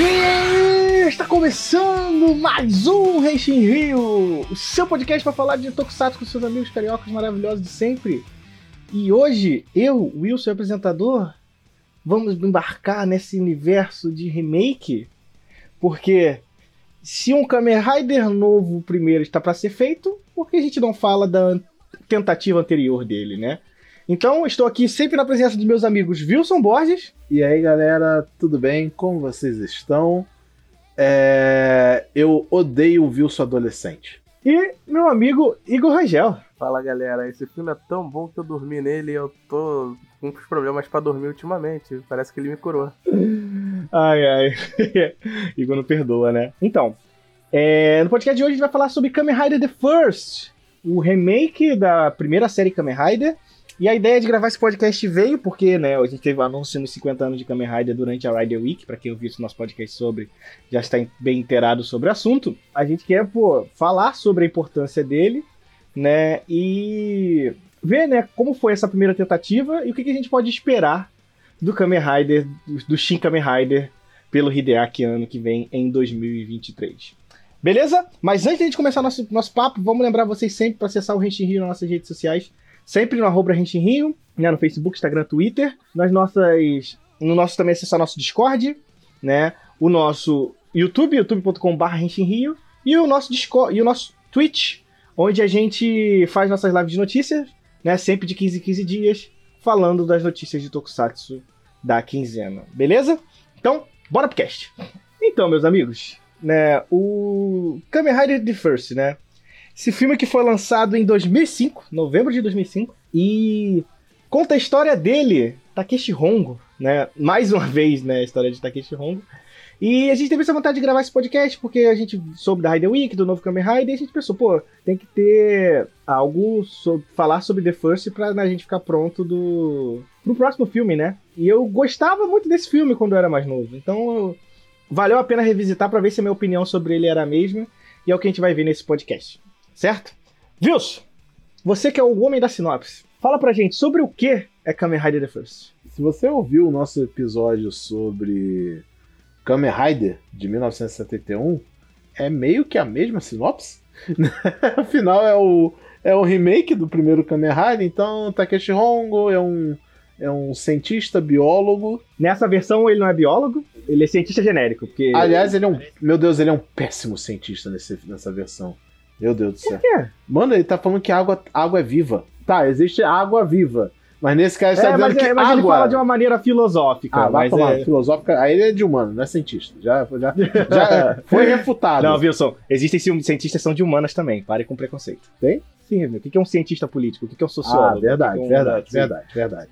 E está começando mais um Renshin Rio, o seu podcast para falar de Tokusatsu com seus amigos cariocas maravilhosos de sempre. E hoje, eu, Wilson, apresentador, vamos embarcar nesse universo de remake, porque se um Kamen Rider novo primeiro está para ser feito, por que a gente não fala da tentativa anterior dele, né? Então, estou aqui sempre na presença de meus amigos Wilson Borges. E aí, galera, tudo bem? Como vocês estão? É... Eu odeio o Wilson adolescente. E meu amigo Igor Rangel. Fala, galera. Esse filme é tão bom que eu dormi nele e eu tô com problemas para dormir ultimamente. Parece que ele me curou. Ai, ai. Igor não perdoa, né? Então, é... no podcast de hoje a gente vai falar sobre Kamen Rider The First, o remake da primeira série Kamen Rider e a ideia de gravar esse podcast veio porque, né, a gente teve o um anúncio nos 50 anos de Kamen Rider durante a Rider Week, para quem ouviu esse nosso podcast sobre, já está bem inteirado sobre o assunto. A gente quer, pô, falar sobre a importância dele, né, e ver, né, como foi essa primeira tentativa e o que, que a gente pode esperar do Kamen Rider, do Shin Kamen Rider, pelo Hideaki ano que vem, em 2023. Beleza? Mas antes de a gente começar nosso, nosso papo, vamos lembrar vocês sempre para acessar o Renshin Rio nas nossas redes sociais, Sempre no arroba Renshin Rio, né, no Facebook, Instagram, Twitter. Nas nossas. No nosso também acessar nosso Discord, né? O nosso YouTube, youtube.com.br Rio. E o nosso Discord, e o nosso Twitch, onde a gente faz nossas lives de notícias, né? Sempre de 15 em 15 dias, falando das notícias de Tokusatsu da quinzena. Beleza? Então, bora pro cast. Então, meus amigos, né, o Kamen Rider The First, né? Esse filme que foi lançado em 2005, novembro de 2005, e conta a história dele, Takeshi Hongo, né? Mais uma vez, né, a história de Takeshi Hongo. E a gente teve essa vontade de gravar esse podcast porque a gente soube da Rider Week, do novo Kamen Rider, e a gente pensou, pô, tem que ter algo sobre, falar sobre The First pra né, a gente ficar pronto do pro próximo filme, né? E eu gostava muito desse filme quando eu era mais novo, então valeu a pena revisitar para ver se a minha opinião sobre ele era a mesma, e é o que a gente vai ver nesse podcast certo? Wilson, você que é o homem da sinopse, fala pra gente sobre o que é Kamen Rider The First. Se você ouviu o nosso episódio sobre Kamen Rider de 1971, é meio que a mesma sinopse. Afinal, é o, é o remake do primeiro Kamen Rider, então Takeshi Hongo é um, é um cientista biólogo. Nessa versão ele não é biólogo, ele é cientista genérico. Porque... Aliás, ele é um. Meu Deus, ele é um péssimo cientista nesse, nessa versão. Meu Deus do céu. Que Mano, ele tá falando que água, água é viva. Tá, existe água viva. Mas nesse caso, é, tá mas, que é, mas água... ele fala de uma maneira filosófica. Ah, vai tomar. É... Filosófica. Aí ele é de humano, não é cientista. Já, já, já foi refutado. Não, Wilson, existem cientistas que são de humanas também. Pare com preconceito. Tem? Sim, meu. O que é um cientista político? O que é um sociólogo? Ah, verdade, é um... verdade, verdade, verdade.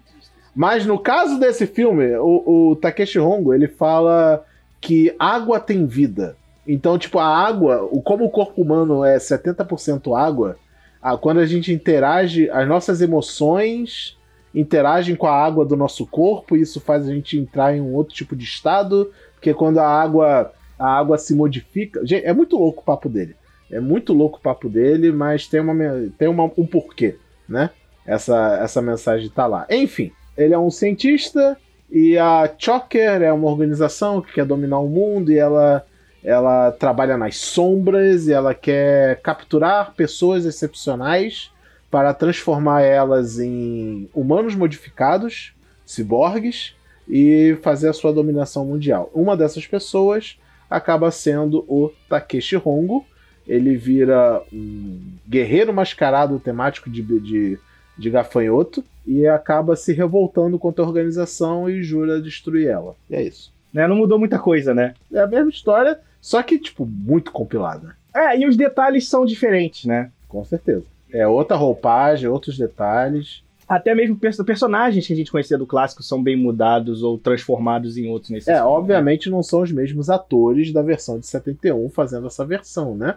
Mas no caso desse filme, o, o Takeshi Hongo, ele fala que água tem vida. Então, tipo, a água, como o corpo humano é 70% água, a, quando a gente interage, as nossas emoções interagem com a água do nosso corpo, e isso faz a gente entrar em um outro tipo de estado, porque quando a água, a água se modifica. Gente, é muito louco o papo dele. É muito louco o papo dele, mas tem, uma, tem uma, um porquê, né? Essa, essa mensagem tá lá. Enfim, ele é um cientista e a Choker é uma organização que quer dominar o mundo e ela ela trabalha nas sombras e ela quer capturar pessoas excepcionais para transformar elas em humanos modificados, ciborgues, e fazer a sua dominação mundial. Uma dessas pessoas acaba sendo o Takeshi Hongo. Ele vira um guerreiro mascarado temático de, de, de gafanhoto e acaba se revoltando contra a organização e jura destruir ela. E é isso. Né? Não mudou muita coisa, né? É a mesma história, só que, tipo, muito compilada. É, e os detalhes são diferentes, né? Com certeza. É outra roupagem, outros detalhes. Até mesmo personagens que a gente conhecia do clássico são bem mudados ou transformados em outros nesse É, filme, obviamente né? não são os mesmos atores da versão de 71 fazendo essa versão, né?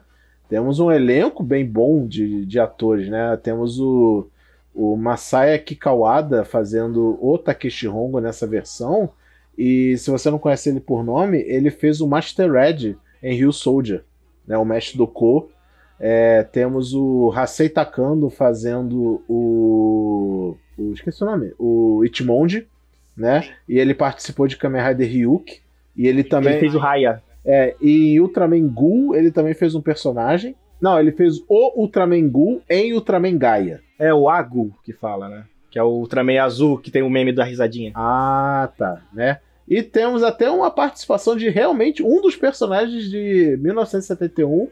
Temos um elenco bem bom de, de atores, né? Temos o, o Masaya Kikawada fazendo o Takeshi Hongo nessa versão. E se você não conhece ele por nome, ele fez o Master Red em Rio Soldier, né, o mestre do Ko. É, temos o Hasei Takando fazendo o, o. Esqueci o nome. O Ichimonji, né? E ele participou de Kamen Rider Ryuk. E ele também. Ele fez o Raya. É, e em Ultraman Ghoul ele também fez um personagem. Não, ele fez o Ultraman Ghoul em Ultraman Gaia. É o Agu que fala, né? Que é o Ultraman azul, que tem o meme da risadinha. Ah, tá, né? E temos até uma participação de realmente um dos personagens de 1971,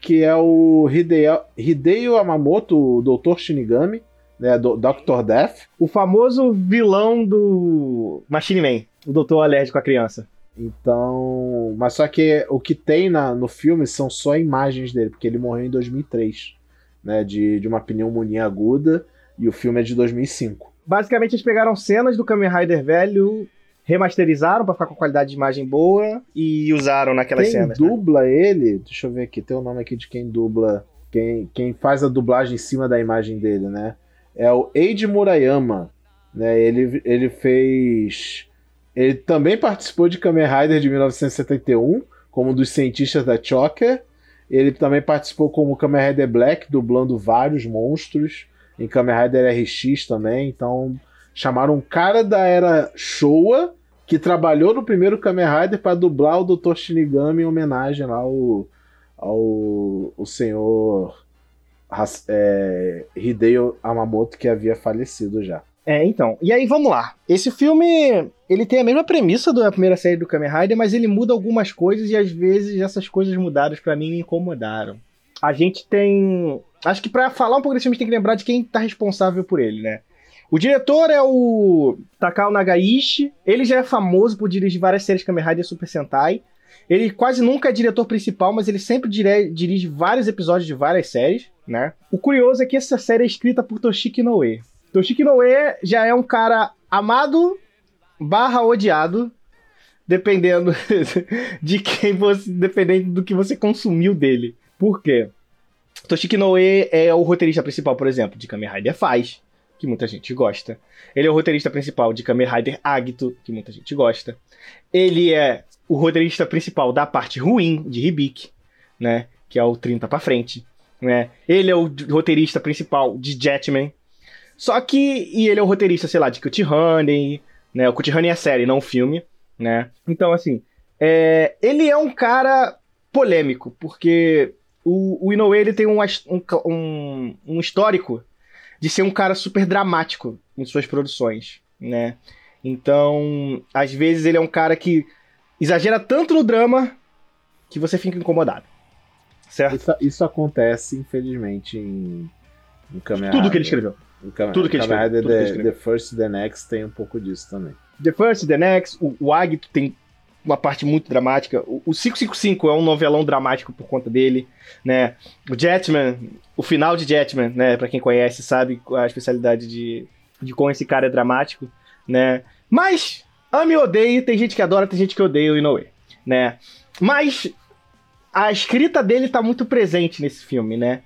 que é o Hideo, Hideo Yamamoto, o Dr. Shinigami, né, do Dr. Death. O famoso vilão do Machine Man, o doutor alérgico à criança. Então, mas só que o que tem na, no filme são só imagens dele, porque ele morreu em 2003, né, de, de uma pneumonia aguda, e o filme é de 2005. Basicamente, eles pegaram cenas do Kamen Rider velho, remasterizaram pra ficar com qualidade de imagem boa e usaram naquelas Quem cenas. né? dubla ele, deixa eu ver aqui, tem o nome aqui de quem dubla, quem, quem faz a dublagem em cima da imagem dele, né? É o Eiji Murayama, né? Ele, ele fez... Ele também participou de Kamen Rider de 1971, como um dos cientistas da Choker. Ele também participou como Kamen Rider Black, dublando vários monstros. Em Kamen Rider RX também. Então, chamaram um cara da era Showa, que trabalhou no primeiro Kamen Rider para dublar o Dr. Shinigami em homenagem lá ao, ao, ao senhor é, Hideo Amamoto, que havia falecido já. É, então. E aí, vamos lá. Esse filme, ele tem a mesma premissa da primeira série do Kamen Rider, mas ele muda algumas coisas e às vezes essas coisas mudadas pra mim me incomodaram. A gente tem... Acho que pra falar um pouco desse filme, a gente tem que lembrar de quem tá responsável por ele, né? O diretor é o Takao Nagaishi. Ele já é famoso por dirigir várias séries Kamen Rider Super Sentai. Ele quase nunca é diretor principal, mas ele sempre dire- dirige vários episódios de várias séries, né? O curioso é que essa série é escrita por Toshiki Inoue. Toshiki Inoue já é um cara amado barra odiado, dependendo de quem você. dependendo do que você consumiu dele. Por quê? Toshiki Inoue é o roteirista principal, por exemplo, de Kamen Rider Faz, que muita gente gosta. Ele é o roteirista principal de Kamen Rider Agito, que muita gente gosta. Ele é o roteirista principal da parte ruim de Hibiki, né? Que é o 30 pra frente. Né? Ele é o roteirista principal de Jetman. Só que. E ele é o roteirista, sei lá, de Cut Honey, né? O Cut Honey é série, não o filme, né? Então, assim. é, ele é um cara polêmico, porque o, o Inoue ele tem um, um, um histórico de ser um cara super dramático em suas produções, né? Então, às vezes ele é um cara que exagera tanto no drama que você fica incomodado. Certo? Isso, isso acontece, infelizmente, em, em Kamen Tudo que ele escreveu. Em Kamen, tudo que ele escreveu, que ele The, escreveu. The First The Next tem um pouco disso também. The First, The Next, o, o Agito tem uma parte muito dramática. O, o 555 é um novelão dramático por conta dele, né? O Jetman, o final de Jetman, né? Pra quem conhece, sabe a especialidade de, de como esse cara é dramático, né? Mas, ame ou odeie, tem gente que adora, tem gente que odeia o Inoue, né? Mas a escrita dele tá muito presente nesse filme, né?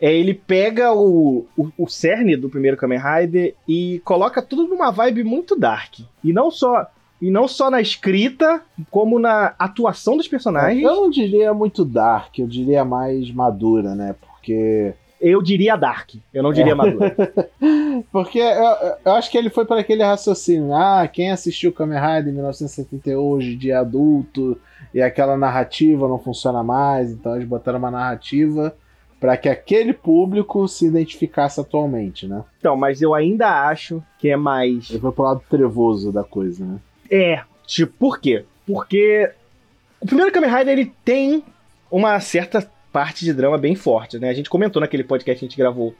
É, ele pega o, o, o cerne do primeiro Kamen Rider e coloca tudo numa vibe muito dark. E não só, e não só na escrita, como na atuação dos personagens. Eu não diria muito dark, eu diria mais madura, né? Porque. Eu diria dark, eu não diria madura. Porque eu, eu acho que ele foi para aquele raciocínio. Ah, quem assistiu Kamen Rider em 1971 hoje de adulto e aquela narrativa não funciona mais, então eles botaram uma narrativa para que aquele público se identificasse atualmente, né? Então, mas eu ainda acho que é mais. Ele foi pro lado trevoso da coisa, né? É, tipo, por quê? Porque o primeiro Kamen Rider ele tem uma certa parte de drama bem forte, né? A gente comentou naquele podcast que a gente gravou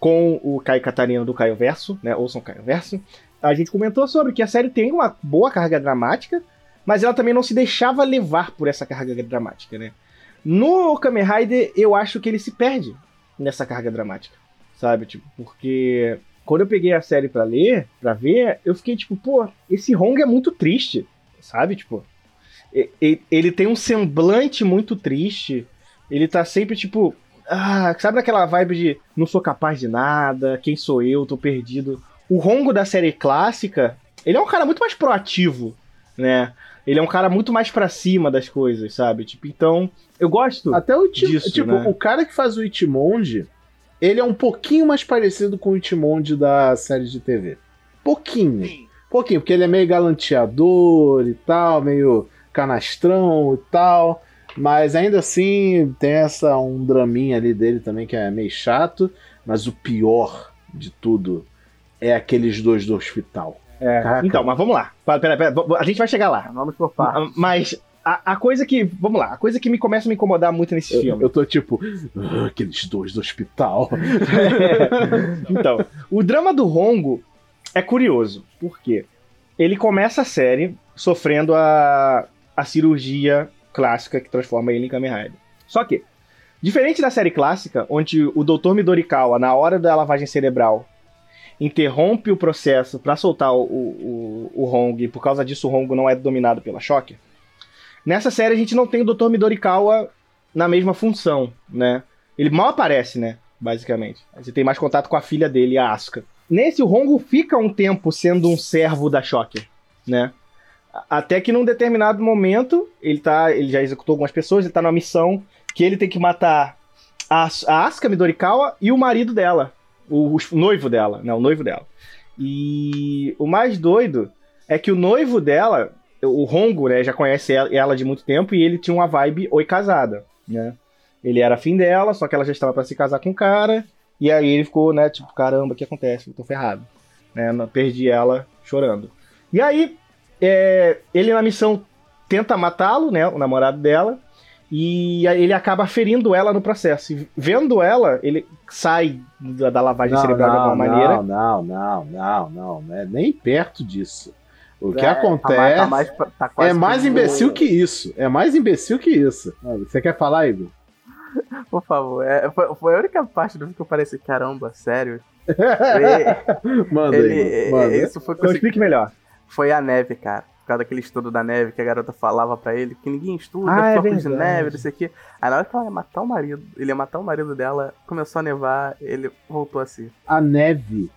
com o Caio Catarina do Caio Verso, né? Ouçam Caio Verso. A gente comentou sobre que a série tem uma boa carga dramática, mas ela também não se deixava levar por essa carga dramática, né? No Kamen Rider, eu acho que ele se perde nessa carga dramática, sabe? Tipo, porque quando eu peguei a série pra ler, pra ver, eu fiquei tipo, pô, esse Hong é muito triste, sabe? Tipo, ele tem um semblante muito triste. Ele tá sempre tipo, ah, sabe naquela vibe de não sou capaz de nada, quem sou eu, tô perdido. O Rongo da série clássica, ele é um cara muito mais proativo, né? Ele é um cara muito mais pra cima das coisas, sabe? Tipo, então, eu gosto. Até o Itim... Disso, tipo, né? o cara que faz o Itimonde, ele é um pouquinho mais parecido com o Itimonde da série de TV. Pouquinho. Pouquinho, porque ele é meio galanteador e tal, meio canastrão e tal. Mas ainda assim tem essa um draminha ali dele também que é meio chato. Mas o pior de tudo é aqueles dois do hospital. É, então, mas vamos lá. Pera, pera, pera, a gente vai chegar lá. Vamos por partes. Mas a, a coisa que. Vamos lá, a coisa que me começa a me incomodar muito nesse Eu, filme. eu tô tipo, "Ah, aqueles dois do hospital. Então, o drama do Rongo é curioso. Por quê? Ele começa a série sofrendo a, a cirurgia clássica que transforma ele em Kamen Rider. Só que, diferente da série clássica, onde o Dr. Midorikawa, na hora da lavagem cerebral, interrompe o processo pra soltar o, o, o Hong, e por causa disso o Hongo não é dominado pela Shocker, nessa série a gente não tem o Dr. Midorikawa na mesma função, né? Ele mal aparece, né? Basicamente. Você tem mais contato com a filha dele, a Asuka. Nesse, o Hongo fica um tempo sendo um servo da Shocker, né? Até que num determinado momento, ele tá. Ele já executou algumas pessoas, ele tá numa missão que ele tem que matar a, a Asuka Midorikawa e o marido dela. O, o noivo dela, né? O noivo dela. E o mais doido é que o noivo dela, o Hongo, né, já conhece ela, de muito tempo e ele tinha uma vibe oi casada, né? Ele era afim dela, só que ela já estava pra se casar com o cara. E aí ele ficou, né, tipo, caramba, o que acontece? Eu tô ferrado. Né? não- Perdi ela chorando. E aí, é, ele na missão tenta matá-lo, né, o namorado dela. E ele acaba ferindo ela no processo. E vendo ela, ele sai da, da lavagem cerebral de alguma maneira. Não, não, não, não, não, não é nem perto disso. O que É, acontece Tá mais, tá mais, tá é mais imbecil que isso. É mais imbecil que isso. Você quer falar, Igor? Por favor, é, foi, foi a única parte do que eu parei assim, caramba, sério. E- Manda ele, Igor, manda. isso foi, Então explique melhor. foi a neve, cara. Por causa daquele estudo da neve que a garota falava pra ele, que ninguém estuda, Ah, é de neve, não sei o quê. Aí na hora que ela ia matar o marido, ele ia matar o marido dela, começou a nevar, ele voltou assim. A neve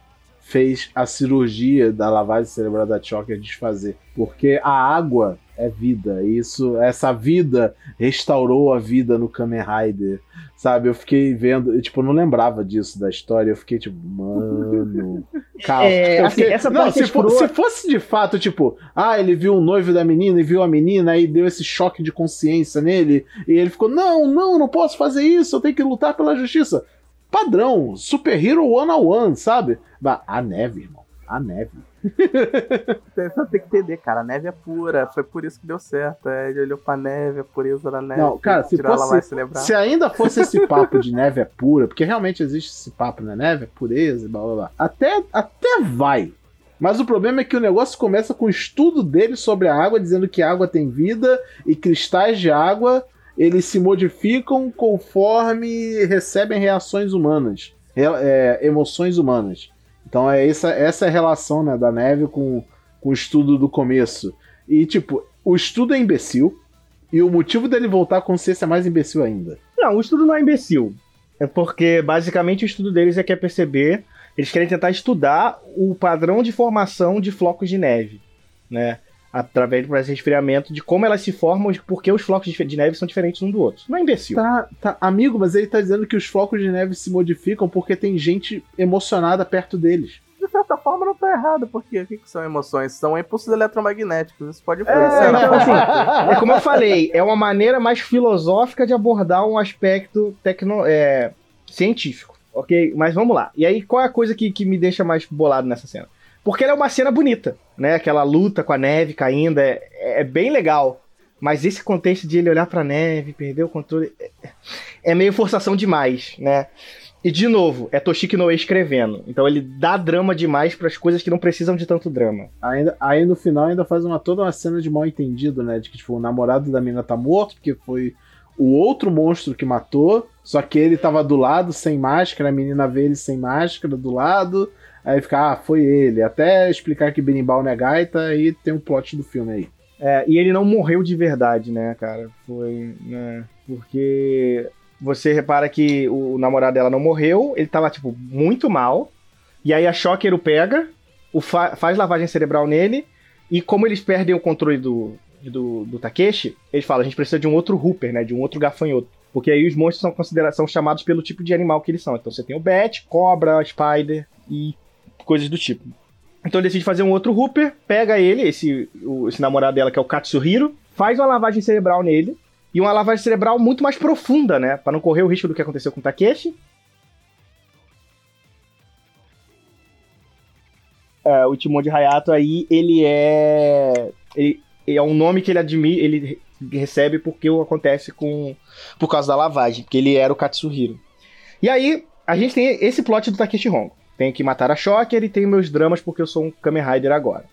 fez a cirurgia da lavagem cerebral da Choker desfazer. Porque a água é vida. E isso, essa vida restaurou a vida no Kamen Rider. Sabe? Eu fiquei vendo, eu, tipo, eu não lembrava disso da história. Eu fiquei tipo, mano. Calma. É, assim, essa não, se, é fo- escrota. se fosse de fato, tipo, ah, ele viu o noivo da menina e viu a menina, aí deu esse choque de consciência nele, e ele ficou, não, não, não posso fazer isso, eu tenho que lutar pela justiça. Padrão, super hero one on one, sabe? A neve, irmão, a neve. Você só tem que entender, cara, a neve é pura, foi por isso que deu certo. É, ele olhou pra neve, a pureza da neve. Não, cara, se fosse-. Se ainda fosse esse papo de neve é pura, porque realmente existe esse papo, né? Neve é pureza e blá blá blá. Até, até vai. Mas o problema é que o negócio começa com o estudo dele sobre a água, dizendo que a água tem vida e cristais de água eles se modificam conforme recebem reações humanas, é, emoções humanas. Então é essa, essa é a relação né, da neve com, com o estudo do começo. E tipo, o estudo é imbecil, e o motivo dele voltar à consciência é mais imbecil ainda. Não, o estudo não é imbecil. É porque, basicamente, o estudo deles é quer perceber. Eles querem tentar estudar o padrão de formação de flocos de neve, né? Através do processo de resfriamento, de como elas se formam, de por que os flocos de neve são diferentes um do outro. Não é imbecil. Tá, tá, amigo, mas ele tá dizendo que os flocos de neve se modificam porque tem gente emocionada perto deles. De certa forma não tá errado, porque o que, que são emoções? São impulsos eletromagnéticos, isso pode É, influenciar. então, assim, é como eu falei, é uma maneira mais filosófica de abordar um aspecto tecno, é, científico, ok? Mas vamos lá. E aí, qual é a coisa que, que me deixa mais bolado nessa cena? Porque ela é uma cena bonita, né? Aquela luta com a neve caindo, é, é bem legal. Mas esse contexto de ele olhar pra neve, perder o controle, é, é meio forçação demais, né? E de novo, é Toshiki Noe escrevendo. Então ele dá drama demais para as coisas que não precisam de tanto drama. Ainda, aí no final ainda faz uma, toda uma cena de mal entendido, né? De que tipo, o namorado da menina tá morto, porque foi o outro monstro que matou, só que ele tava do lado sem máscara, a menina vê ele sem máscara do lado, aí fica, ah, foi ele. Até explicar que Berimbau não é gaita, e tem um plot do filme aí. É, e ele não morreu de verdade, né, cara? Foi. Né, porque você repara que o namorado dela não morreu, ele tava, tipo, muito mal. E aí a Shocker o pega, o fa- faz lavagem cerebral nele, e como eles perdem o controle do, do, do Takeshi, eles falam: a gente precisa de um outro Hooper, né? De um outro gafanhoto. Porque aí os monstros são, são chamados pelo tipo de animal que eles são. Então você tem o Bat, Cobra, Spider e coisas do tipo. Então decide fazer um outro Hooper, pega ele, esse, o- esse namorado dela que é o Katsuhiro, faz uma lavagem cerebral nele. E uma lavagem cerebral muito mais profunda, né? Pra não correr o risco do que aconteceu com o Takeshi. É, o Timon de Hayato aí, ele é. Ele, é um nome que ele admira, ele recebe porque acontece com. por causa da lavagem, porque ele era o Katsuhiro. E aí, a gente tem esse plot do Takeshi Hongo. Tem que matar a Shocker e tem meus dramas porque eu sou um Kamen Rider agora.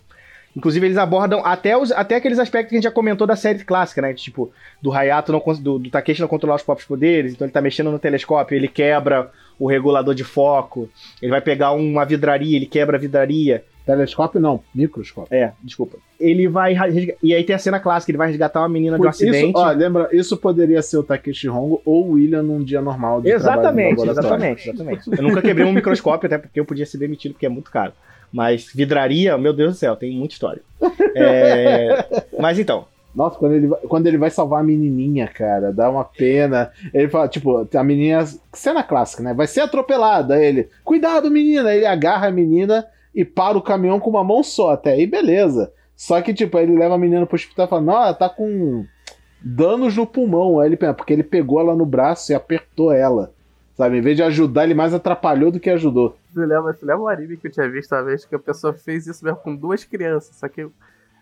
Inclusive, eles abordam até, os, até aqueles aspectos que a gente já comentou da série clássica, né? Tipo, do Hayato, não, do, do Takeshi não controlar os próprios poderes, então ele tá mexendo no telescópio, ele quebra o regulador de foco, ele vai pegar uma vidraria, ele quebra a vidraria. Telescópio não, microscópio. É, desculpa. Ele vai. E aí tem a cena clássica, ele vai resgatar uma menina Por de um acidente. Isso, ó, lembra, isso poderia ser o Takeshi Hongo ou o William num dia normal de Exatamente, exatamente, exatamente. Eu nunca quebrei um microscópio, até porque eu podia ser demitido, porque é muito caro. Mas vidraria, meu Deus do céu, tem muita história. É... Mas então. Nossa, quando ele, quando ele vai salvar a menininha, cara, dá uma pena. Ele fala, tipo, a menina. Cena clássica, né? Vai ser atropelada. Ele, cuidado, menina. Ele agarra a menina e para o caminhão com uma mão só. Até aí, beleza. Só que, tipo, ele leva a menina pro hospital e fala, não, ela tá com danos no pulmão. Aí ele, porque ele pegou ela no braço e apertou ela. Sabe, em vez de ajudar, ele mais atrapalhou do que ajudou. Você lembra, você lembra um anime que eu tinha visto uma vez que a pessoa fez isso mesmo com duas crianças, só que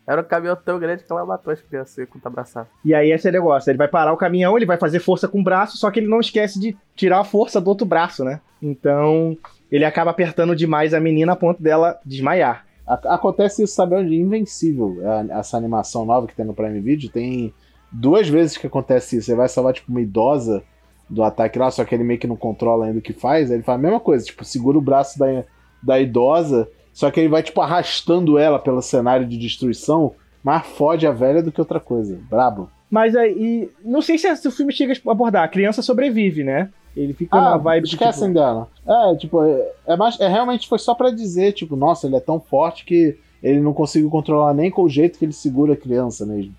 era um caminhão tão grande que ela matou as crianças com o abraçado. E aí esse é o negócio, ele vai parar o caminhão, ele vai fazer força com o braço, só que ele não esquece de tirar a força do outro braço, né? Então, ele acaba apertando demais a menina a ponto dela desmaiar. Acontece isso, sabe onde? Invencível. Essa animação nova que tem no Prime Video, tem duas vezes que acontece isso. Você vai salvar, tipo, uma idosa do ataque lá, só que ele meio que não controla ainda o que faz, aí ele faz a mesma coisa, tipo, segura o braço da, da idosa, só que ele vai, tipo, arrastando ela pelo cenário de destruição, mais fode a velha do que outra coisa. Brabo. Mas aí, não sei se, se o filme chega a abordar, a criança sobrevive, né? Ele fica ah, vibe esquecem tipo... dela. É, tipo, é, é, mais, é realmente foi só para dizer, tipo, nossa, ele é tão forte que ele não conseguiu controlar nem com o jeito que ele segura a criança mesmo.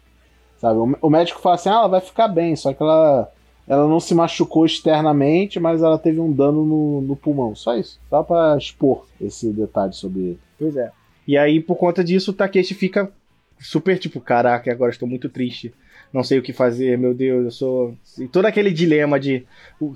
Sabe? O, o médico fala assim: ah, ela vai ficar bem, só que ela ela não se machucou externamente, mas ela teve um dano no, no pulmão. Só isso. Só pra expor esse detalhe sobre ele. Pois é. E aí, por conta disso, o Takeshi fica super tipo, caraca, agora estou muito triste. Não sei o que fazer, meu Deus, eu sou. E todo aquele dilema de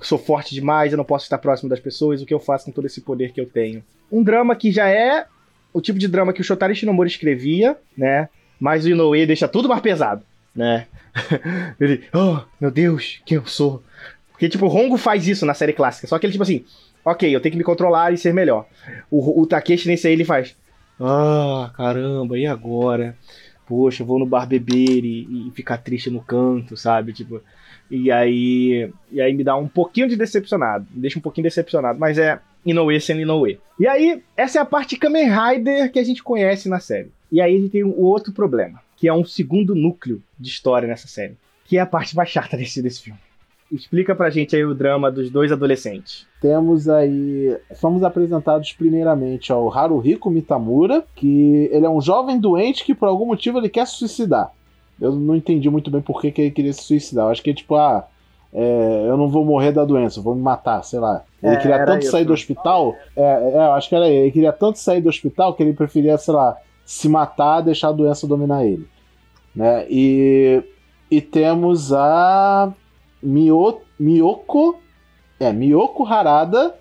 sou forte demais, eu não posso estar próximo das pessoas, o que eu faço com todo esse poder que eu tenho. Um drama que já é o tipo de drama que o Shotari Shinomori escrevia, né? Mas o Inoue deixa tudo mais pesado, né? ele, oh, meu Deus, quem eu sou? Porque, tipo, o Hongo faz isso na série clássica. Só que ele, tipo assim, ok, eu tenho que me controlar e ser melhor. O, o Takeshi nesse aí, ele faz, ah, caramba, e agora? Poxa, vou no bar beber e, e ficar triste no canto, sabe? Tipo, e aí, e aí me dá um pouquinho de decepcionado. Me deixa um pouquinho decepcionado, mas é Inoue sendo Inoue. E aí, essa é a parte Kamen Rider que a gente conhece na série. E aí a gente tem um outro problema que é um segundo núcleo de história nessa série, que é a parte mais chata desse, desse filme. Explica pra gente aí o drama dos dois adolescentes. Temos aí. Somos apresentados primeiramente ao Haruhiko Mitamura, que ele é um jovem doente que por algum motivo ele quer se suicidar. Eu não entendi muito bem por que, que ele queria se suicidar. Eu acho que é tipo, ah, é, eu não vou morrer da doença, vou me matar, sei lá. Ele é, queria tanto isso. sair do hospital. É, é, eu acho que era ele. Ele queria tanto sair do hospital que ele preferia, sei lá, se matar, deixar a doença dominar ele. Né? E, e temos a Mio, Miyoko, é, Miyoko Harada,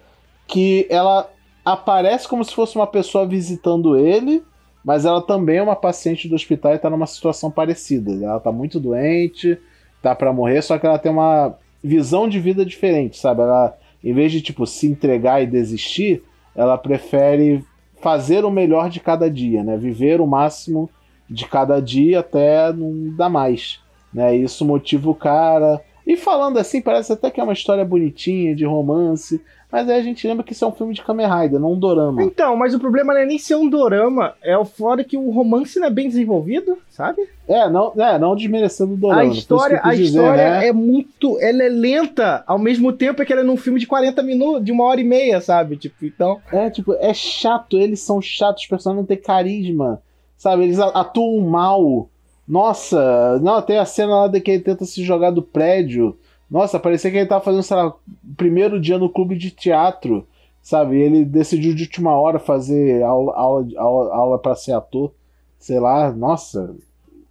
que ela aparece como se fosse uma pessoa visitando ele, mas ela também é uma paciente do hospital e está numa situação parecida. Ela está muito doente, tá para morrer, só que ela tem uma visão de vida diferente, sabe? Ela, em vez de tipo se entregar e desistir, ela prefere fazer o melhor de cada dia, né? Viver o máximo de cada dia até não dar mais, né? Isso motiva o cara. E falando assim, parece até que é uma história bonitinha de romance, mas aí a gente lembra que isso é um filme de Kamen Rider, não um dorama. Então, mas o problema não é nem ser um dorama, é o fora que o romance não é bem desenvolvido, sabe? É, não, é, não desmerecendo o dorama. A história, a dizer, história né? é muito, ela é lenta, ao mesmo tempo que ela é num filme de 40 minutos, de uma hora e meia, sabe? Tipo, então... É, tipo, é chato, eles são chatos, os personagens não têm carisma, sabe? Eles atuam mal. Nossa, não, tem a cena lá de que ele tenta se jogar do prédio, nossa, parecia que ele tava fazendo, sei lá, primeiro dia no clube de teatro, sabe? Ele decidiu de última hora fazer aula, aula, aula, aula para ser ator, sei lá, nossa,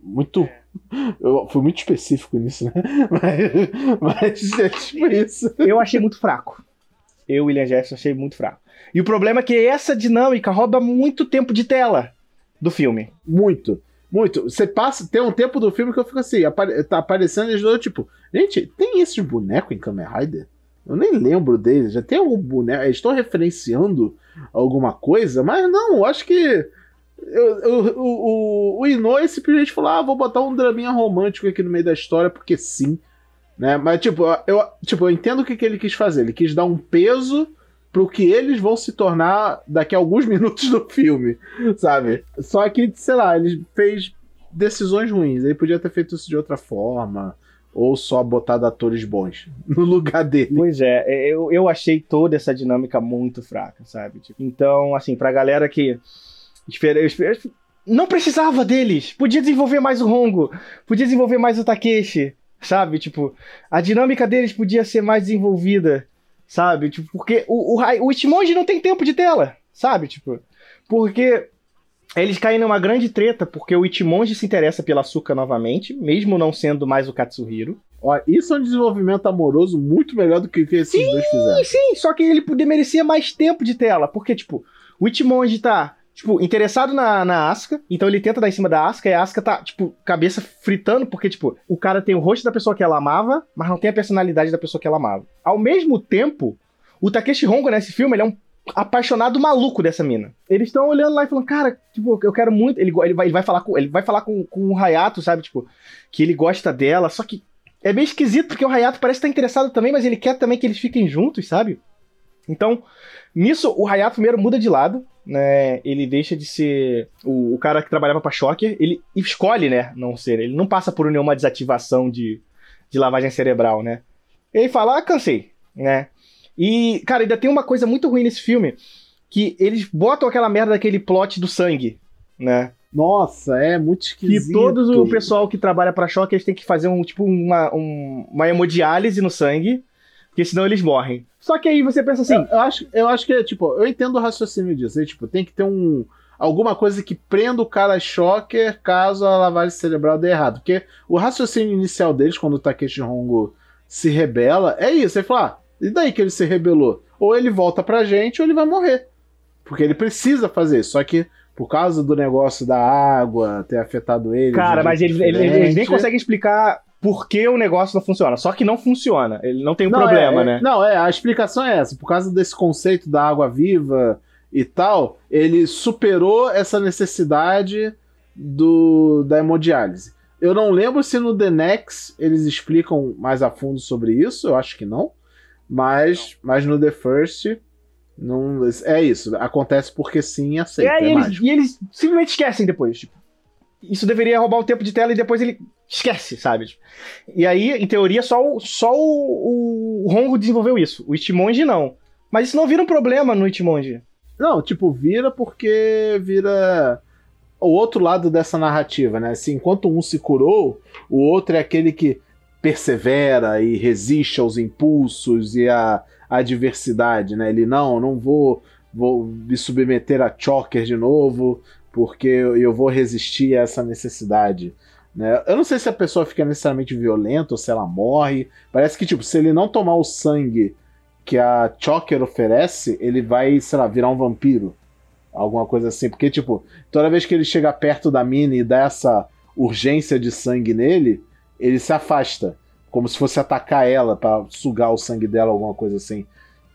muito Eu fui muito específico nisso, né? Mas, mas é tipo isso. Eu achei muito fraco. Eu, William Jefferson, achei muito fraco. E o problema é que essa dinâmica rouba muito tempo de tela do filme. Muito. Muito. Você passa. Tem um tempo do filme que eu fico assim, apare, tá aparecendo eles dois, tipo, gente, tem esses bonecos em Kamen Rider? Eu nem lembro deles. Já tem algum boneco. Eles estão referenciando alguma coisa, mas não, acho que. Eu, eu, o, o Inoue simplesmente falou: ah, vou botar um draminha romântico aqui no meio da história, porque sim. Né? Mas, tipo, eu, tipo, eu entendo o que, que ele quis fazer. Ele quis dar um peso pro que eles vão se tornar daqui a alguns minutos do filme, sabe? Só que, sei lá, ele fez decisões ruins. Ele podia ter feito isso de outra forma. Ou só botado atores bons no lugar dele. Pois é, eu, eu achei toda essa dinâmica muito fraca, sabe? Tipo, então, assim, pra galera que. Espera, eu espero, não precisava deles. Podia desenvolver mais o Hongo. Podia desenvolver mais o Takeshi. Sabe? Tipo, a dinâmica deles podia ser mais desenvolvida. Sabe? Tipo, porque o, o, o Ichimonji não tem tempo de tela. Sabe? Tipo, porque eles caem numa grande treta, porque o Ichimonji se interessa pela Asuka novamente, mesmo não sendo mais o Katsuhiro. Ó, isso é um desenvolvimento amoroso muito melhor do que o que esses sim, dois fizeram. Sim, só que ele merecia mais tempo de tela, porque, tipo, o Ichimonji tá, tipo, interessado na, na Asuka, então ele tenta dar em cima da Asuka, e a Asuka tá, tipo, cabeça fritando, porque, tipo, o cara tem o rosto da pessoa que ela amava, mas não tem a personalidade da pessoa que ela amava. Ao mesmo tempo, o Takeshi Hongo nesse filme, ele é um apaixonado maluco dessa mina. Eles estão olhando lá e falando, cara, tipo, eu quero muito. Ele, ele, vai, ele vai falar com. Ele vai falar com, com o Hayato, sabe? Tipo, que ele gosta dela. Só que é meio esquisito, porque o Hayato parece estar interessado também, mas ele quer também que eles fiquem juntos, sabe? Então, nisso, o Hayato primeiro muda de lado, né? Ele deixa de ser o, o cara que trabalhava pra Shocker. Ele escolhe, né? Não ser. Ele não passa por nenhuma desativação de, de lavagem cerebral, né? Ele fala, ah, cansei, né? E, cara, ainda tem uma coisa muito ruim nesse filme, que eles botam aquela merda daquele plot do sangue, né? Nossa, é muito esquisito. Que todos o pessoal que trabalha pra choque, eles têm que fazer um, tipo, uma, um, uma hemodiálise no sangue, porque senão eles morrem. Só que aí você pensa assim... Eu, eu acho, eu acho que, tipo, eu entendo o raciocínio disso. Aí, tipo, tem que ter um alguma coisa que prenda o cara a choker caso a lavagem cerebral dê errado. Porque o raciocínio inicial deles, quando o Takeshi Hongo se rebela, é isso. Ele fala, ah, e daí que ele se rebelou? Ou ele volta pra gente ou ele vai morrer. Porque ele precisa fazer isso. Só que por causa do negócio da água ter afetado ele. Cara, mas ele, ele, ele, nem consegue explicar por que o negócio não funciona. Só que não funciona. Ele não tem um não, problema, é, né? Não, é, a explicação é essa. Por causa desse conceito da água viva e tal, ele superou essa necessidade do da hemodiálise. Eu não lembro se no The Next eles explicam mais a fundo sobre isso, eu acho que não. Mas, mas no The First, não, é isso. Acontece porque sim, aceita. É, é e, eles, e, eles, simplesmente esquecem depois. Tipo, isso deveria roubar o tempo de tela e depois ele esquece, sabe? E aí, em teoria, só o, só o, o Hongo desenvolveu isso. O Ichimonji não. Mas isso não vira um problema no Ichimonji. Não, tipo, vira porque vira o outro lado dessa narrativa, né? Assim, enquanto um se curou, o outro é aquele que persevera e resiste aos impulsos e à adversidade, né? Ele não, não vou, vou me submeter a choker de novo porque eu vou resistir a essa necessidade. Né? Eu não sei se a pessoa fica necessariamente violenta ou se ela morre. Parece que, tipo, se ele não tomar o sangue que a Choker oferece, ele vai, sei lá, virar um vampiro. Alguma coisa assim. Porque, tipo, toda vez que ele chega perto da mina e dá essa urgência de sangue nele, ele se afasta, como se fosse atacar ela para sugar o sangue dela, alguma coisa assim.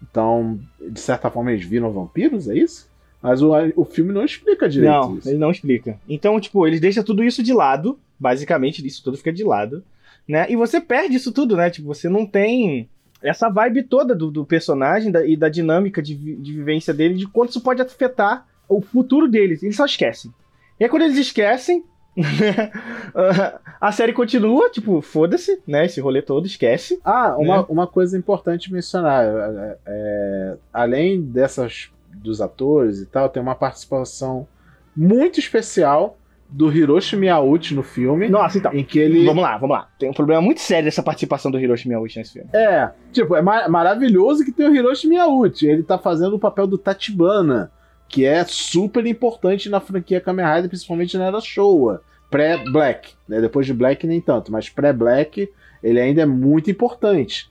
Então, de certa forma, eles viram vampiros, é isso? Mas o, o filme não explica direito não, isso. ele não explica. Então, tipo, eles deixam tudo isso de lado, basicamente, isso tudo fica de lado, né? E você perde isso tudo, né? Tipo, você não tem essa vibe toda do, do personagem da, e da dinâmica de, de vivência dele, de quanto isso pode afetar o futuro deles. Eles só esquecem. E aí, quando eles esquecem, a série continua, tipo, foda-se, né? Esse rolê todo, esquece. Ah, uma, né? uma coisa importante mencionar: é, é, além dessas dos atores e tal, tem uma participação muito especial do Hiroshi Miyauchi no filme. Nossa, então. Em que ele... Vamos lá, vamos lá. Tem um problema muito sério dessa participação do Hiroshi Miyauchi nesse filme. É, tipo, é mar maravilhoso que tem o Hiroshi Miyauchi. Ele tá fazendo o papel do Tachibana que é super importante na franquia Kamen Rider, principalmente na era Showa. pré-Black. Né? Depois de Black, nem tanto, mas pré-Black, ele ainda é muito importante.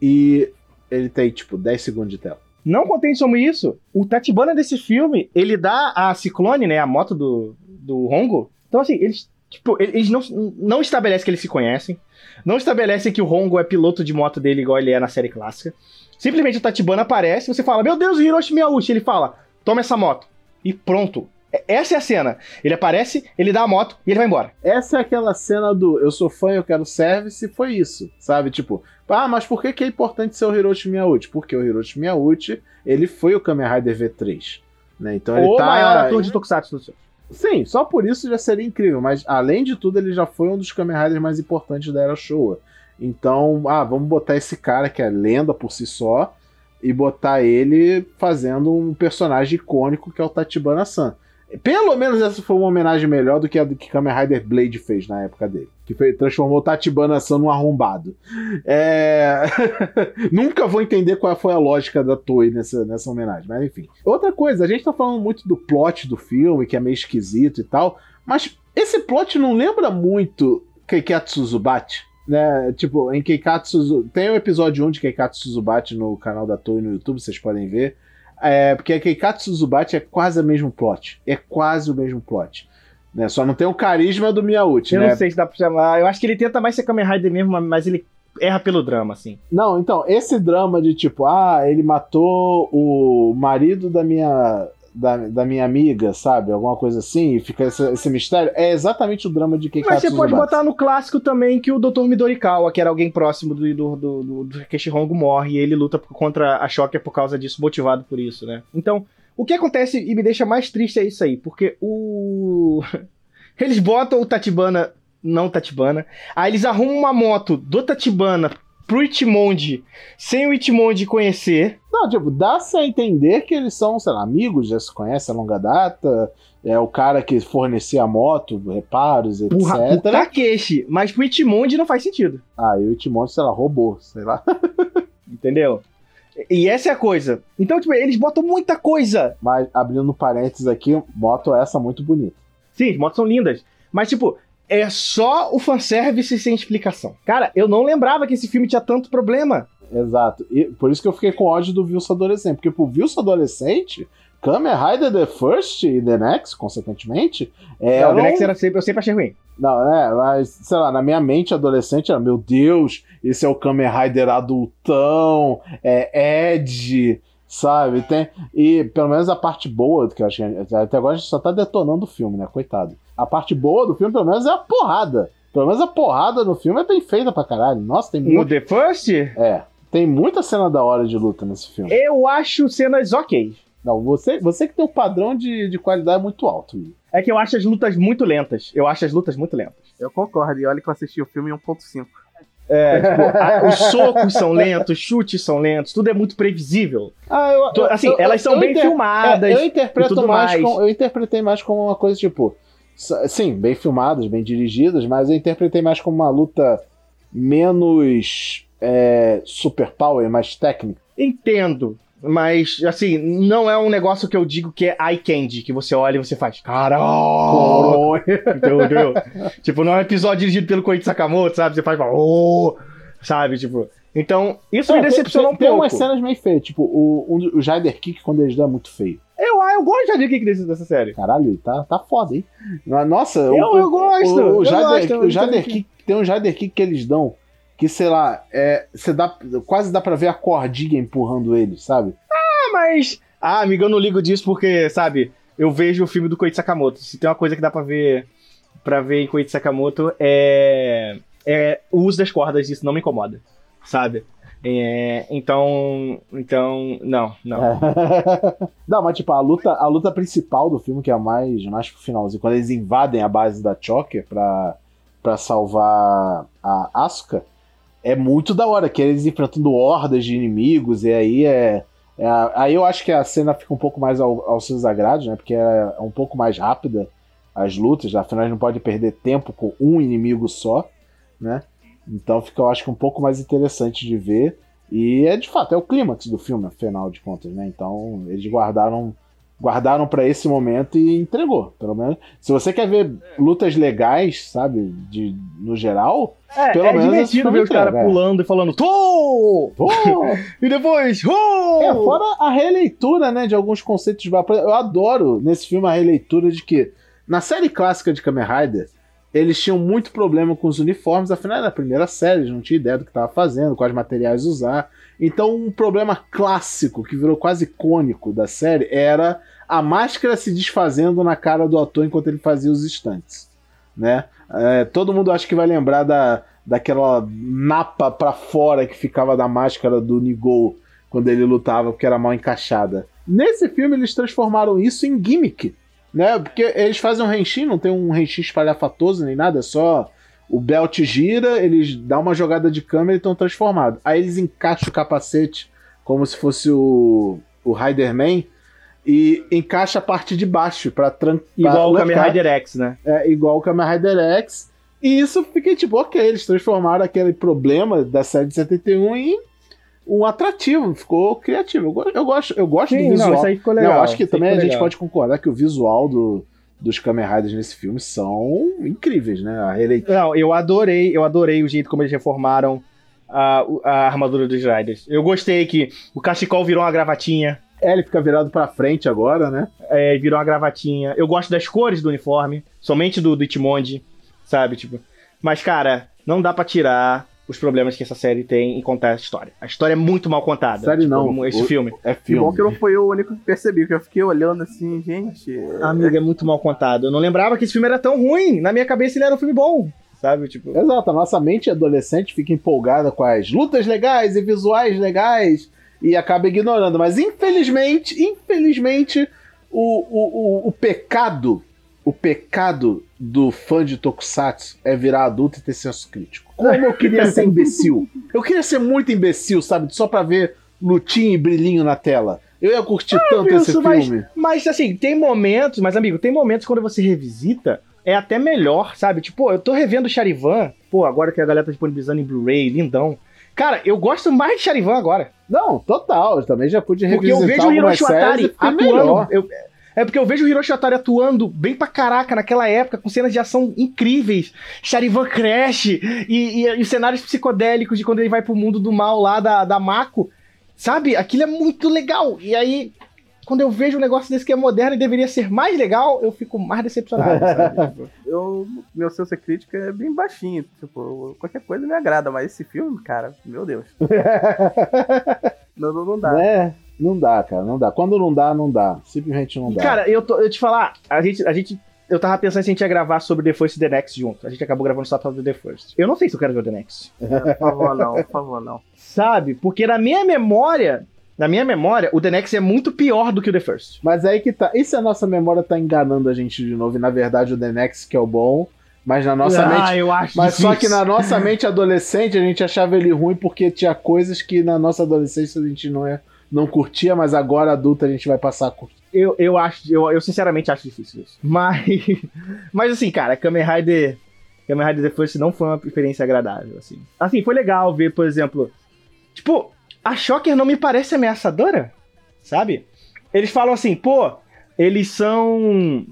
E ele tem, tipo, 10 segundos de tela. Não contente como isso, o Tatibana desse filme, ele dá a Ciclone, né, a moto do, do Hongo. Então, assim, eles, tipo, eles não, não estabelecem que eles se conhecem, não estabelecem que o Hongo é piloto de moto dele igual ele é na série clássica. Simplesmente o Tatibana aparece, você fala, meu Deus, o Hiroshi Miyauchi. Ele fala, toma essa moto. E pronto. Essa é a cena. Ele aparece, ele dá a moto e ele vai embora. Essa é aquela cena do eu sou fã, eu quero service, foi isso, sabe? Tipo, ah, mas por que, que é importante ser o Hiroshi Miyauchi? Porque o Hiroshi Miyauchi, ele foi o Kamen Rider V3. Né? Então ele o tá. maior ator de Tokusatsu do seu. Sim, só por isso já seria incrível, mas além de tudo, ele já foi um dos Kamen Riders mais importantes da Era Showa. Então, ah, vamos botar esse cara que é lenda por si só e botar ele fazendo um personagem icônico que é o Tatibana-san. Pelo menos essa foi uma homenagem melhor do que a que Kamen Rider Blade fez na época dele. Que foi, transformou o Tatibana San num arrombado. É... Nunca vou entender qual foi a lógica da Toei nessa, nessa homenagem, mas enfim. Outra coisa, a gente tá falando muito do plot do filme, que é meio esquisito e tal, mas esse plot não lembra muito Keikatsu Suzubachi? Né, tipo, em Keikatsu. Tem um episódio 1 de Keikatsu Suzubachi no canal da Toei no YouTube, vocês podem ver. É, porque a Keikatsu Suzubachi é quase o mesmo plot. É quase o mesmo plot. Né? Só não tem o carisma do Miyauchi, Eu né? não sei se dá pra chamar. Eu acho que ele tenta mais ser Kamen Rider mesmo, mas ele erra pelo drama, assim. Não, então, esse drama de tipo, ah, ele matou o marido da minha da, da minha amiga, sabe? Alguma coisa assim, e fica esse, esse mistério. É exatamente o drama de Keikatsu Mas você pode botar no clássico também que o Dr. Midorikawa, que era alguém próximo do, do, do, do, do morre e ele luta contra a Shocker por causa disso, motivado por isso, né? Então, o que acontece e me deixa mais triste é isso aí, porque o. Eles botam o Tatibana, não Tatibana, aí eles arrumam uma moto do Tatibana pro Itimonde, sem o Itimonde conhecer. Não, tipo, dá-se a entender que eles são, sei lá, amigos, já se conhecem a longa data. É o cara que fornecia a moto, reparos, etc. Pro, pro Takeshi, mas pro Itimonde não faz sentido. Ah, e o Timon, sei lá, roubou, sei lá. Entendeu? E essa é a coisa. Então, tipo, eles botam muita coisa. Mas, abrindo parênteses aqui, moto essa muito bonita. Sim, as motos são lindas. Mas, tipo, é só o fanservice sem explicação. Cara, eu não lembrava que esse filme tinha tanto problema. Exato. E por isso que eu fiquei com ódio do Wilson adolescente. Porque pro Wilson adolescente, Kamen Rider The First e The Next, consequentemente, é. Não, o The Next era sempre, eu sempre achei ruim. Não, é, mas, sei lá, na minha mente adolescente era, meu Deus, esse é o Kamen Rider adultão, é Ed, sabe? Tem, e pelo menos a parte boa, que eu acho que até agora a gente só tá detonando o filme, né? Coitado. A parte boa do filme, pelo menos, é a porrada. Pelo menos a porrada no filme é bem feita pra caralho. Nossa, tem No muito. The First, É. Tem muita cena da hora de luta nesse filme. eu acho cenas ok. Não, você, você que tem um padrão de, de qualidade muito alto. Will. É que eu acho as lutas muito lentas. Eu acho as lutas muito lentas. Eu concordo, e olha que eu assisti o filme em 1.5. É, tipo, a- os socos são lentos, os chutes são lentos, tudo é muito previsível. Ah, eu, Tô- Assim, eu- elas são eu bem inter- filmadas. É, eu e interpreto tudo mais, mais. com- eu interpretei mais como uma coisa tipo, sim, bem filmadas, bem dirigidas, mas eu interpretei mais como uma luta menos é, super power, mais técnica. Entendo. Mas, assim, não é um negócio que eu digo que é eye candy, que você olha e você faz. Caralho! Entendeu? tipo, não é um episódio dirigido pelo Koichi Sakamoto, sabe? Você faz. Oh! Sabe? Tipo. Então, isso me É, tem- decepcionou tem, um tem pouco. umas cenas meio feias, tipo o, um, o Jider Kick quando eles dão é muito feio. Eu, ah, eu gosto de ver que desse dessa série. Caralho, tá, tá foda, hein? Nossa, Eu- o, eu gosto, O, o gosto, o. Kick, tem um Jider Kick que eles dão que, sei lá, é, você dá, quase dá pra ver a cordinha empurrando eles, sabe? Ah, mas. Ah, amigo, eu não ligo disso porque, sabe, eu vejo o filme do Koichi Sakamoto. Se tem uma coisa que dá pra ver para ver em Koichi Sakamoto é, é o uso das cordas, isso não me incomoda, sabe? É, então, então, não, não. Não, mas tipo, a luta, a luta principal do filme, que é a mais, mais pro finalzinho, quando eles invadem a base da Choker pra, pra salvar a Asuka, é muito da hora, que é eles enfrentando hordas de inimigos, e aí é. é aí eu acho que a cena fica um pouco mais ao, aos seus agrados, né? Porque é um pouco mais rápida as lutas, afinal não pode perder tempo com um inimigo só, né? Então fica, eu acho que um pouco mais interessante de ver. E é de fato, é o clímax do filme, afinal de contas, né? Então eles guardaram Guardaram pra esse momento e entregou, pelo menos. Se você quer ver lutas legais, sabe, de, no geral, É, Pelo é menos divertido ver os caras entrega, é. pulando e falando Tô! pô, E depois, Tô! É, fora a releitura, né, de alguns conceitos. Eu adoro nesse filme a releitura de que na série clássica de Kamen Rider eles tinham muito problema com os uniformes, afinal era a primeira série, eles não tinham ideia do que estava fazendo, quais materiais usar. Então um problema clássico que virou quase icônico da série era a máscara se desfazendo na cara do ator enquanto ele fazia os estantes, né? É, todo mundo acho que vai lembrar da, daquela napa pra fora que ficava da máscara do Nigol quando ele lutava porque era mal encaixada. Nesse filme eles transformaram isso em gimmick, né? Porque eles fazem um Henshin, não tem um Henshin espalhafatoso nem nada, é só o belt gira, eles dão uma jogada de câmera e estão transformados. Aí eles encaixam o capacete como se fosse o, o Riderman e encaixa a parte de baixo para tran Igual o Kamen Rider X, né? é, igual o Kamen Rider X. E isso fiquei tipo, ok, eles transformaram aquele problema da série de 71 em um atrativo, ficou criativo. Eu, eu gosto, eu gosto do Sim, visual. não, isso aí ficou legal. Não, acho que também a gente legal. pode concordar que o visual do, dos Kamen Riders nesse filme são incríveis, né? A releitura. Não, eu adorei, eu adorei o jeito como eles reformaram a, a armadura dos Riders. Eu gostei que o cachecol virou uma gravatinha. É, ele fica virado pra frente agora, né? é, virou uma gravatinha. Eu gosto das cores do uniforme, somente do, do Itimonde, sabe? Tipo, mas, cara, não dá pra tirar os problemas que essa série tem em contar a história. A história é muito mal contada. Série tipo, não. Esse O- filme. É Que bom filme. que não foi eu o único que percebi, que eu fiquei olhando assim, gente. Amiga, é muito mal contado. Eu não lembrava que esse filme era tão ruim. Na minha cabeça ele era um filme bom, sabe? Tipo, Exato, a nossa mente adolescente fica empolgada com as lutas legais e visuais legais e acaba ignorando. Mas infelizmente, infelizmente, o, o, o, o pecado, o pecado do fã de Tokusatsu é virar adulto e ter senso crítico. Como eu queria ser imbecil. Eu queria ser muito imbecil, sabe? Só pra ver lutinha e brilhinho na tela. Eu ia curtir tanto esse isso, mas- filme. Mas assim, tem momentos, mas amigo, tem momentos quando você revisita, é até melhor, sabe? Tipo, eu tô revendo o Charivan, pô, agora que a galera tá disponibilizando em Blu-ray, lindão. Cara, eu gosto mais de Charivan agora. Não, total. Eu também já pude Porque revisitar eu vejo o Hiroshi fiquei atuando. melhor. eu- é porque eu vejo o Hiroshi Watari atuando bem pra caraca naquela época, com cenas de ação incríveis. Charivan Crash e, e, e cenários psicodélicos de quando ele vai pro mundo do mal lá da, da Mako. Sabe? Aquilo é muito legal. E aí, quando eu vejo um negócio desse que é moderno e deveria ser mais legal, eu fico mais decepcionado. Eu, meu senso crítica é bem baixinho. Tipo, qualquer coisa me agrada, mas esse filme, cara, meu Deus. não, não, não dá. Né? Não dá, cara, não dá. Quando não dá, não dá. Simplesmente não dá. cara, eu, tô, eu te falar, a gente, a gente. Eu tava pensando se a gente ia gravar sobre The First e The Next junto. A gente acabou gravando só sobre The First. Eu não sei se eu quero ver o The Next. Por favor, não, por favor, não. Sabe? Porque na minha memória. Na minha memória, o The Next é muito pior do que o The First. Mas aí que tá. E se a nossa memória tá enganando a gente de novo? E na verdade o The Next que é o bom, mas na nossa mente. Ah, eu acho Mas só que difícil. na nossa mente adolescente a gente achava ele ruim porque tinha coisas que na nossa adolescência a gente não, é, não curtia, mas agora adulta a gente vai passar a curtir. Eu, eu acho. Eu, eu sinceramente acho difícil isso. Mas. Mas assim, cara, Kamen Rider. Kamen Rider The First não foi uma experiência agradável, assim. Assim, foi legal ver, por exemplo. Tipo, a Shocker não me parece ameaçadora, sabe? Eles falam assim, pô, eles são.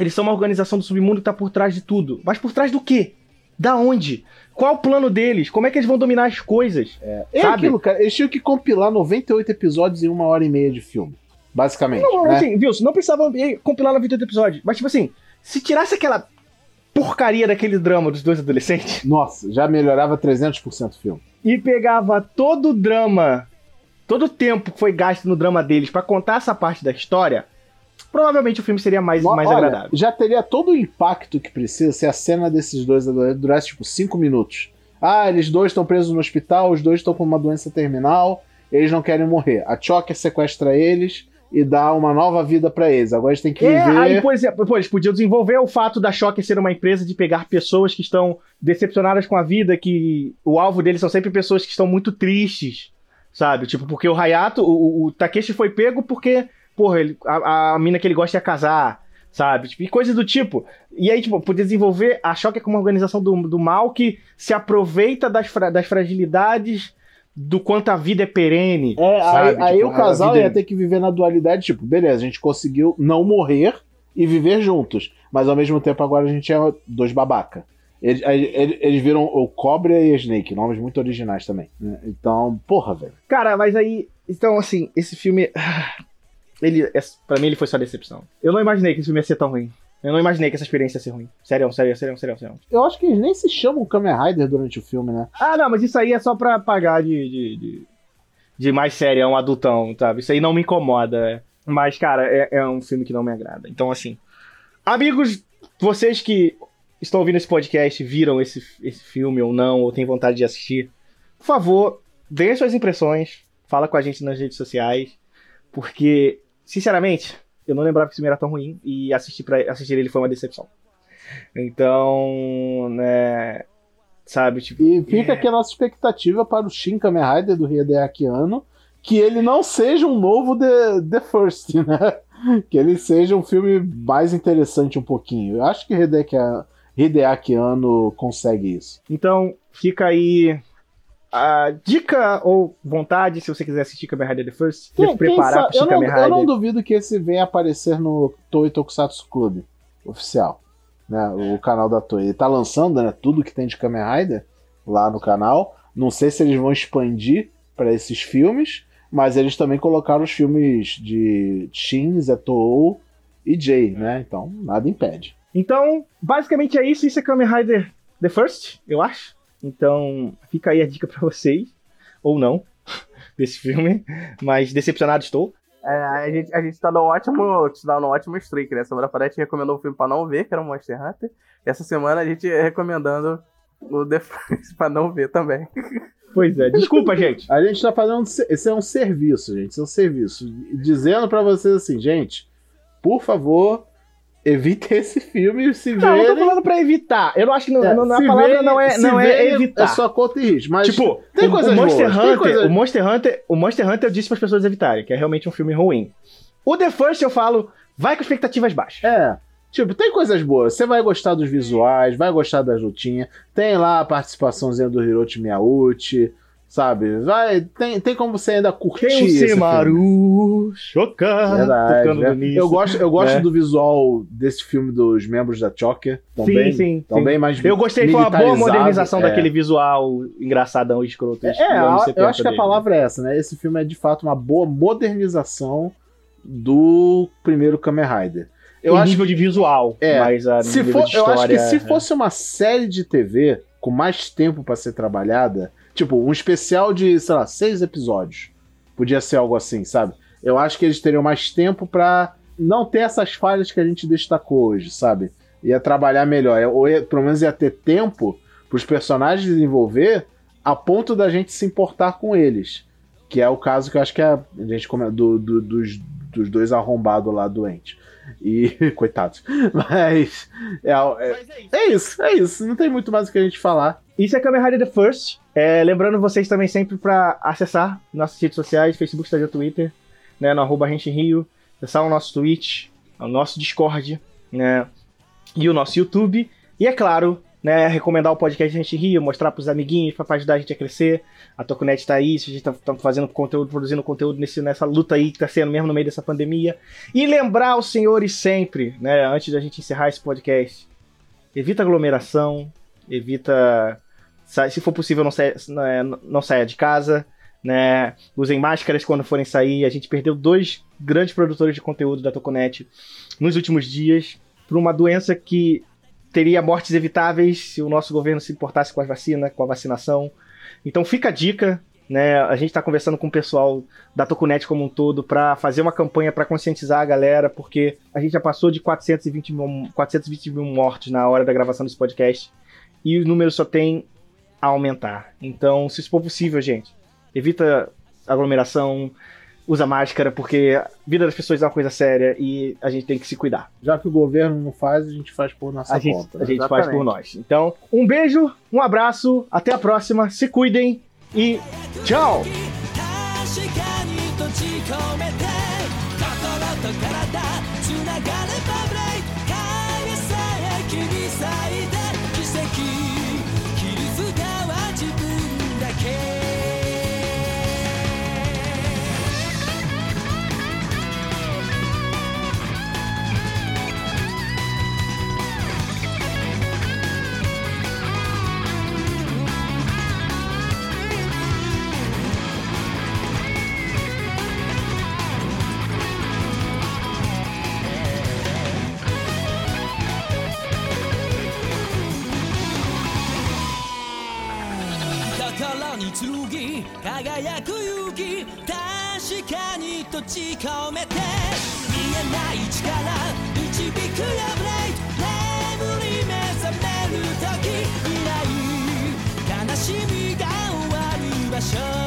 Eles são uma organização do submundo que tá por trás de tudo. Mas por trás do quê? Da onde? Qual o plano deles? Como é que eles vão dominar as coisas? É Sabe? aquilo, cara. Eles tinham que compilar 98 episódios em uma hora e meia de filme. Basicamente. Não, né? assim, Wilson, não precisava compilar 98 episódios. Mas, tipo assim, se tirasse aquela porcaria daquele drama dos dois adolescentes Nossa, já melhorava 300% o filme. e pegava todo o drama, todo o tempo que foi gasto no drama deles pra contar essa parte da história, provavelmente o filme seria mais, mais olha, agradável. Já teria todo o impacto que precisa se a cena desses dois durasse tipo 5 minutos. Ah, eles dois estão presos no hospital, os dois estão com uma doença terminal, eles não querem morrer. A Choker sequestra eles e dá uma nova vida pra eles. Agora eles têm que É, viver. aí, por exemplo, pô, eles podiam desenvolver o fato da Shocker ser uma empresa de pegar pessoas que estão decepcionadas com a vida, que o alvo deles são sempre pessoas que estão muito tristes, sabe? Tipo, porque o Hayato, o, o Takeshi foi pego porque, porra, ele, a, a mina que ele gosta ia casar, sabe? Tipo, e coisas do tipo. E aí, tipo, poder desenvolver a Shocker como uma organização do, do mal que se aproveita das, fra- das fragilidades do quanto a vida é perene. É, sabe? aí, aí Tipo, o casal ia ter que viver na dualidade, tipo, beleza, a gente conseguiu não morrer e viver juntos, mas ao mesmo tempo agora a gente é dois babaca. Eles, eles- eles viram o Cobra e a Snake, nomes muito originais também. né? Então, porra, velho. Cara, mas aí. Então, assim, esse filme. Ele, é- pra mim, ele foi só decepção. Eu não imaginei que esse filme ia ser tão ruim. Eu não imaginei que essa experiência ia ser ruim. Sério, sério, sério, sério, sério. Eu acho que eles nem se chamam Kamen Rider durante o filme, né? Ah, não, mas isso aí é só pra pagar de. de, de, de mais serião, adultão, sabe? Isso aí não me incomoda. Mas, cara, é, é um filme que não me agrada. Então, assim. Amigos, vocês que estão ouvindo esse podcast, viram esse, esse filme ou não, ou têm vontade de assistir, por favor, deem suas impressões. Fala com a gente nas redes sociais. Porque, sinceramente, eu não lembrava que esse filme era tão ruim. E assistir, pra, assistir ele foi uma decepção. Então, né. Sabe, tipo. E fica aqui a nossa expectativa para o Shin Kamen Rider do Hideaki Anno, que ele não seja um novo The, The First, né? Que ele seja um filme mais interessante um pouquinho. Eu acho que Hideaki, Hideaki Anno consegue isso. Então, fica aí a dica ou vontade, se você quiser assistir Kamen Rider The First, Quem- se preparar para assistir eu, não, Kamen eu não Rider. duvido que esse venha aparecer no Toei Tokusatsu Club oficial, né? O canal da Toei. Ele tá lançando, né, tudo que tem de Kamen Rider lá no canal. Não sei se eles vão expandir para esses filmes, mas eles também colocaram os filmes de Shin, Zetou e Jay, né? Então, nada impede. Então, basicamente é isso. Isso é Kamen Rider The First, eu acho. Então, fica aí a dica pra vocês. Ou não, desse filme. Mas decepcionado estou. É, a, gente, a gente tá no ótimo, tá no ótimo streak, né? Semana passada a gente recomendou um filme pra não ver, que era o Monster Hunter. E essa semana a gente recomendando o The First pra não ver também. Pois é, desculpa, gente. A gente tá fazendo. Esse é um serviço, gente. Esse é um serviço. Dizendo para vocês assim, gente, por favor, evite esse filme se Não, eu tô falando pra evitar. Eu não acho que não, É, não- a palavra verem- não é, não é evitar. É só conta e risco. Mas Tipo, tem o, coisas o Monster boas, Hunter, coisas- o Monster Hunter, o Monster Hunter eu disse para as pessoas evitarem, que é realmente um filme ruim. O The First eu falo, vai com expectativas baixas. É. Tipo, tem coisas boas. Você vai gostar dos visuais, vai gostar das lutinhas. Tem lá a participaçãozinha do Hiroshi Miyauchi, sabe? Vai, tem, tem como você ainda curtir Tem um esse tocando né? no início. Eu gosto, eu gosto né? do visual desse filme dos membros da Choker. Tão Sim, sim, tão sim. mais Eu gostei, foi uma boa modernização é. daquele visual engraçadão e escroto. É, anos eu, 70 eu acho que a dele. palavra é essa, né? Esse filme é de fato uma boa modernização do primeiro Kamen Rider. Eu em acho nível de visual, É, mas a se nível for, de eu acho que história, se é. fosse uma série de TV com mais tempo pra ser trabalhada, tipo um especial de, sei lá, seis episódios, podia ser algo assim, sabe? Eu acho que eles teriam mais tempo pra não ter essas falhas que a gente destacou hoje, sabe? Ia trabalhar melhor, ou ia- pelo menos ia ter tempo pros personagens desenvolver a ponto da gente se importar com eles. Que é o caso que eu acho que a, a gente come- do, do- dos, dos dois arrombados lá doentes. E. Coitados. Mas. É, é, Mas é isso. é isso, é isso. Não tem muito mais o que a gente falar. Isso é Kamen Rider The First. É, lembrando vocês também sempre para acessar nossas redes sociais, Facebook, Instagram, Twitter, né, no arroba Rente Rio, acessar o nosso Twitch, o nosso Discord, né, e o nosso YouTube. E é claro, né, recomendar o podcast Rente Rio, mostrar pros amiguinhos, para ajudar a gente a crescer. A Tokunet tá aí, a gente tá, tá fazendo conteúdo, produzindo conteúdo nesse, nessa luta aí que tá sendo mesmo no meio dessa pandemia. E lembrar os senhores sempre, né, antes da gente encerrar esse podcast, evita aglomeração, evita Se for possível, não saia, né, não saia de casa, né? Usem máscaras quando forem sair. A gente perdeu dois grandes produtores de conteúdo da Toconet nos últimos dias por uma doença que teria mortes evitáveis se o nosso governo se importasse com a vacina, com a vacinação. Então fica a dica, né? A gente está conversando com o pessoal da Toconet como um todo para fazer uma campanha para conscientizar a galera, porque a gente já passou de 420 mil, 420 mil mortes na hora da gravação desse podcast e o número só tem a aumentar. Então, se isso for possível, gente, evita aglomeração, usa máscara, porque a vida das pessoas é uma coisa séria e a gente tem que se cuidar. Já que o governo não faz, a gente faz por nossa A gente, conta. a gente faz Exatamente. por nós. Então, um beijo, um abraço, até a próxima, se cuidem e tchau! 剣輝く勇気確かに閉じ込めて見えない力導くよブレイト眠り目覚める時未来悲しみが終わる場所